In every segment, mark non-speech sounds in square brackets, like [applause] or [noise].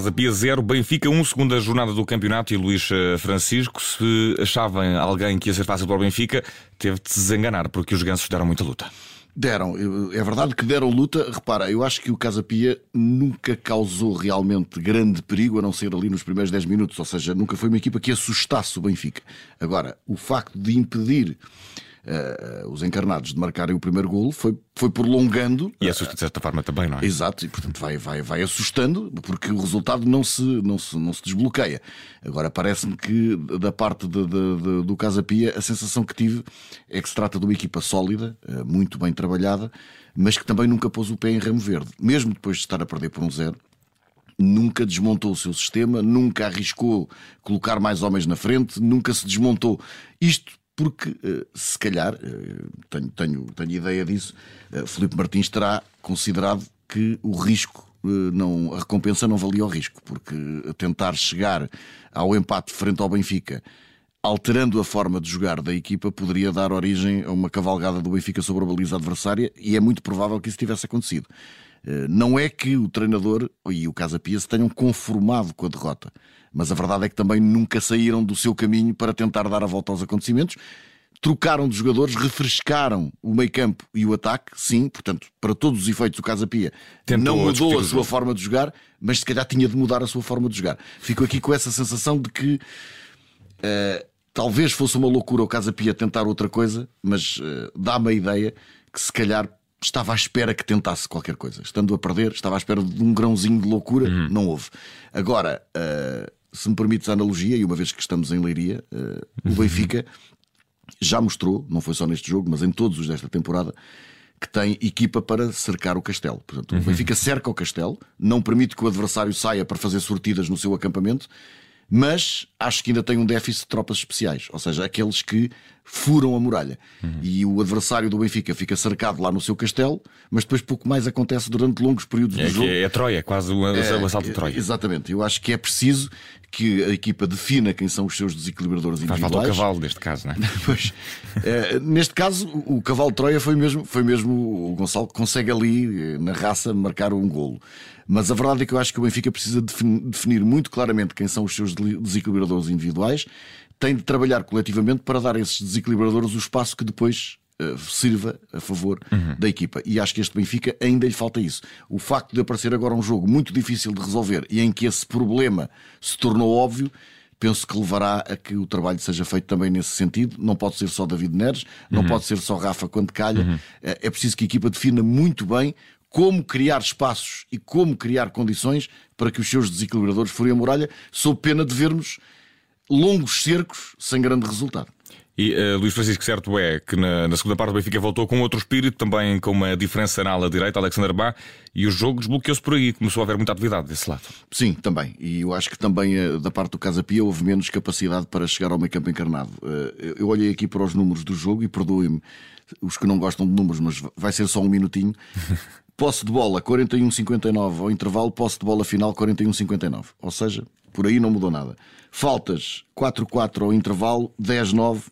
Casa Pia 0, Benfica 1, segunda jornada do campeonato. E Luís eh, Francisco, se achavam alguém que ia ser fácil para o Benfica, teve de se desenganar, porque os gansos deram muita luta. Deram, é verdade que deram luta. Repara, eu acho que o Casa Pia nunca causou realmente grande perigo, a não ser ali nos primeiros 10 minutos, ou seja, nunca foi uma equipa que assustasse o Benfica. Agora, o facto de impedir uh, os encarnados de marcarem o primeiro golo, foi, foi prolongando. E assusta de certa forma também, não é? Exato, e portanto vai, vai, vai assustando, porque o resultado não se, não se, não se desbloqueia. Agora parece-me que da parte de, de, de, do Casa Pia, a sensação que tive é que se trata de uma equipa sólida, uh, muito bem trabalhada, mas que também nunca pôs o pé em ramo verde, mesmo depois de estar a perder por um zero nunca desmontou o seu sistema, nunca arriscou colocar mais homens na frente, nunca se desmontou. Isto porque eh, se calhar, eh, tenho, tenho, tenho ideia disso, eh, Felipe Martins terá considerado que o risco não, a recompensa não valia o risco, porque tentar chegar ao empate frente ao Benfica, alterando a forma de jogar da equipa, poderia dar origem a uma cavalgada do Benfica sobre a baliza adversária e é muito provável que isso tivesse acontecido. Não é que o treinador e o Casa Pia se tenham conformado com a derrota mas a verdade é que também nunca saíram do seu caminho para tentar dar a volta aos acontecimentos. Trocaram de jogadores, refrescaram o meio campo e o ataque, sim, portanto, para todos os efeitos, o Casa Pia Tentou não mudou a sua forma de jogar, mas se calhar tinha de mudar a sua forma de jogar. Fico aqui com essa sensação de que uh, talvez fosse uma loucura o Casa Pia tentar outra coisa, mas uh, dá-me a ideia que se calhar estava à espera que tentasse qualquer coisa. Estando a perder, estava à espera de um grãozinho de loucura, uhum. não houve. Agora. Uh, se me permites a analogia, e uma vez que estamos em Leiria, uh, o Benfica já mostrou, não foi só neste jogo, mas em todos os desta temporada, que tem equipa para cercar o castelo. Portanto, uhum. o Benfica cerca o castelo, não permite que o adversário saia para fazer sortidas no seu acampamento, mas acho que ainda tem um déficit de tropas especiais, ou seja, aqueles que furam a muralha. Uhum. E o adversário do Benfica fica cercado lá no seu castelo, mas depois pouco mais acontece durante longos períodos é, do jogo. É, é Troia, é quase o, é, o assalto de Troia. Exatamente. Eu acho que é preciso que a equipa defina quem são os seus desequilibradores Faz individuais. Faz falta o cavalo neste caso, não é? [laughs] pois, é, neste caso, o cavalo de Troia foi mesmo, foi mesmo o Gonçalo que consegue ali, na raça, marcar um golo. Mas a verdade é que eu acho que o Benfica precisa definir muito claramente quem são os seus desequilibradores individuais, tem de trabalhar coletivamente para dar a esses desequilibradores o espaço que depois uh, sirva a favor uhum. da equipa. E acho que este Benfica ainda lhe falta isso. O facto de aparecer agora um jogo muito difícil de resolver e em que esse problema se tornou óbvio penso que levará a que o trabalho seja feito também nesse sentido. Não pode ser só David Neres, não uhum. pode ser só Rafa quando calha. Uhum. É, é preciso que a equipa defina muito bem como criar espaços e como criar condições para que os seus desequilibradores forem a muralha, sob pena de vermos longos cercos sem grande resultado. E uh, Luís Francisco, certo é que na, na, segunda parte o Benfica voltou com outro espírito, também com uma diferença na ala direita, Alexander Bá, e o jogo desbloqueou-se por aí, começou a haver muita atividade desse lado. Sim, também. E eu acho que também uh, da parte do Casa Pia houve menos capacidade para chegar ao meio campo encarnado. Uh, eu olhei aqui para os números do jogo e perdoem-me os que não gostam de números, mas vai ser só um minutinho. [laughs] Posse de bola 41-59 ao intervalo, posse de bola final 41-59. Ou seja, por aí não mudou nada. Faltas 4-4 ao intervalo, 10-9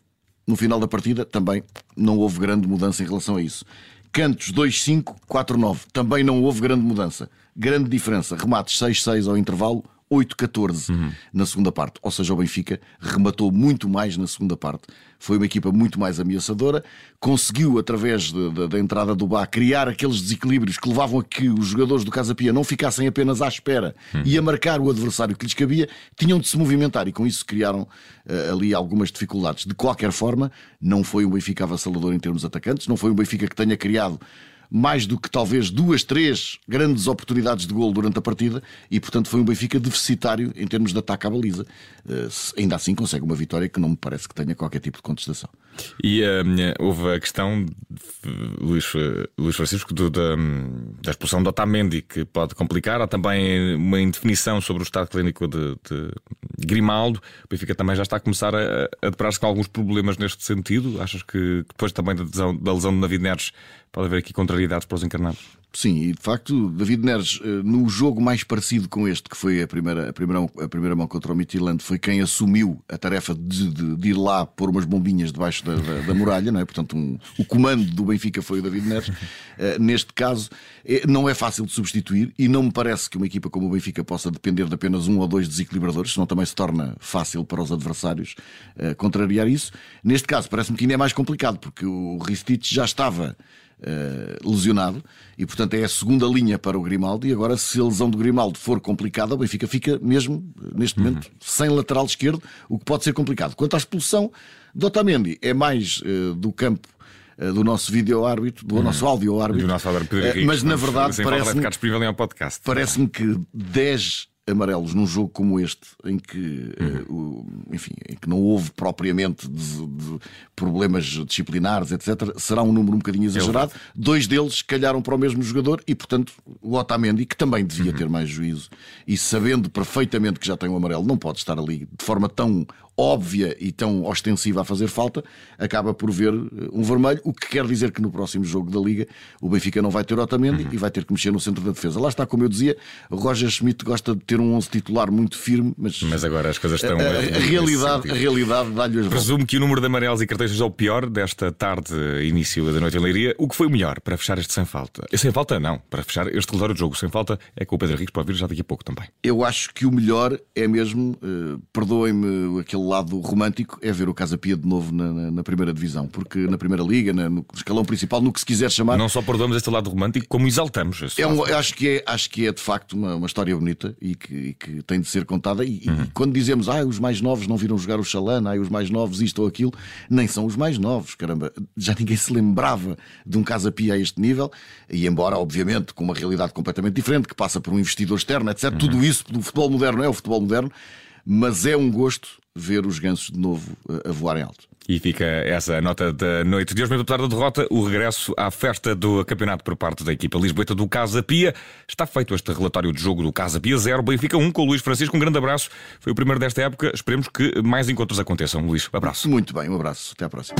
no final da partida, também não houve grande mudança em relação a isso. Cantos 2-5, 4-9, também não houve grande mudança. Grande diferença. Remates 6-6 ao intervalo, 8-14 uhum. na segunda parte. Ou seja, o Benfica rematou muito mais na segunda parte. Foi uma equipa muito mais ameaçadora. Conseguiu, através da entrada do Bá, criar aqueles desequilíbrios que levavam a que os jogadores do Casa Pia não ficassem apenas à espera uhum. e a marcar o adversário que lhes cabia. Tinham de se movimentar e com isso criaram uh, ali algumas dificuldades. De qualquer forma, não foi um Benfica avassalador em termos atacantes. Não foi um Benfica que tenha criado mais do que talvez duas, três grandes oportunidades de gol durante a partida e, portanto, foi um Benfica deficitário em termos de ataque à baliza. Uh, ainda assim, consegue uma vitória que não me parece que tenha qualquer tipo de contestação. E uh, houve a questão, Luís, Luís Francisco, do, da, da expulsão do Otamendi, que pode complicar. Há também uma indefinição sobre o estado clínico de, de Grimaldo. O Benfica também já está a começar a, a deparar-se com alguns problemas neste sentido. Achas que depois também da lesão, da lesão de Navid Neres pode haver aqui contrariedades para os encarnados? Sim, e de facto, David Neres, eh, no jogo mais parecido com este, que foi a primeira, a primeira, a primeira mão contra o Midtjylland, foi quem assumiu a tarefa de, de, de ir lá pôr umas bombinhas debaixo da, da, da muralha, não é? Portanto, um, o comando do Benfica foi o David Neres. Uh, neste caso, é, não é fácil de substituir e não me parece que uma equipa como o Benfica possa depender de apenas um ou dois desequilibradores, senão também se torna fácil para os adversários uh, contrariar isso. Neste caso, parece-me que ainda é mais complicado, porque o Ristich já estava uh, lesionado e, portanto, é a segunda linha para o Grimaldi. E agora, se a lesão do Grimaldi for complicada, o Benfica fica mesmo, neste momento, uhum. sem lateral esquerdo, o que pode ser complicado. Quanto à expulsão, do Otamendi é mais uh, do campo eh, do nosso vídeo árbitro, do uhum. nosso áudio árbitro. Do nosso árbitro mas na verdade parece-me. Parece-me que 10 amarelos num jogo como este, em que, uhum. uh, enfim, em que não houve propriamente de, de problemas disciplinares, etc., será um número um bocadinho exagerado. É Dois deles calharam para o mesmo jogador e, portanto, o Otamendi, que também devia uhum. ter mais juízo e sabendo perfeitamente que já tem o um amarelo, não pode estar ali de forma tão óbvia e tão ostensiva a fazer falta, acaba por ver eh, um vermelho, o que quer dizer que no próximo jogo da Liga o Benfica não vai ter Otamendi uhum. e vai ter que mexer no centro da defesa. Lá está, como eu dizia, Roger Schmidt gosta de ter um 11 titular muito firme, mas, mas agora as coisas estão. A, a, a realidade, a realidade dá-lhe as Presumo que o número de amarelos e cartões seja o pior desta tarde, início da noite em Leiria. O que foi o melhor para fechar este sem falta? Sem falta, não. Para fechar este relatório de jogo sem falta é com o Pedro Henrique, pode vir já daqui a pouco também. Eu acho que o melhor é mesmo, uh, perdoem-me aquele lado romântico é ver o Casa Pia de novo na, na, na primeira divisão, porque na primeira liga, na, no escalão principal, no que se quiser chamar. Não só perdoamos este lado romântico, como exaltamos. É um, acho, que é, acho que é de facto uma, uma história bonita e que, e que, tem de ser contada. E, uhum. e, quando dizemos, ah, os mais novos não viram jogar o Xalana, ah, os mais novos isto ou aquilo, nem são os mais novos, caramba. Já ninguém se lembrava de um Casa Pia a este nível, e embora, obviamente, com uma realidade completamente diferente, que passa por um investidor externo, etc. Uhum. Tudo isso do futebol moderno é o futebol moderno mas é um gosto ver os gansos de novo a voarem alto. E fica essa nota da noite de hoje, mesmo apesar da derrota, o regresso à festa do campeonato por parte da equipa Lisboeta do Casa Pia. Está feito este relatório de jogo do Casa Pia 0, Benfica 1 com o Luís Francisco. Um grande abraço. Foi o primeiro desta época. Esperemos que mais encontros aconteçam. Luís, abraço. Muito bem, um abraço. Até à próxima.